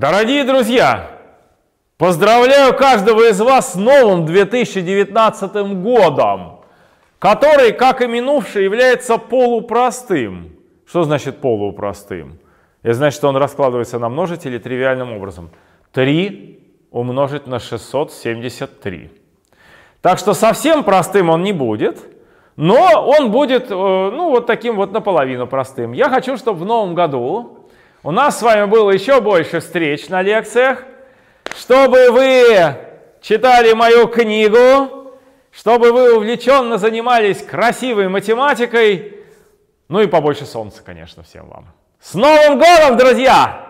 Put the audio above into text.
Дорогие друзья, поздравляю каждого из вас с новым 2019 годом, который, как и минувший, является полупростым. Что значит полупростым? Это значит, что он раскладывается на множители тривиальным образом. 3 умножить на 673. Так что совсем простым он не будет, но он будет, э, ну, вот таким вот наполовину простым. Я хочу, чтобы в новом году у нас с вами было еще больше встреч на лекциях, чтобы вы читали мою книгу, чтобы вы увлеченно занимались красивой математикой, ну и побольше солнца, конечно, всем вам. С Новым годом, друзья!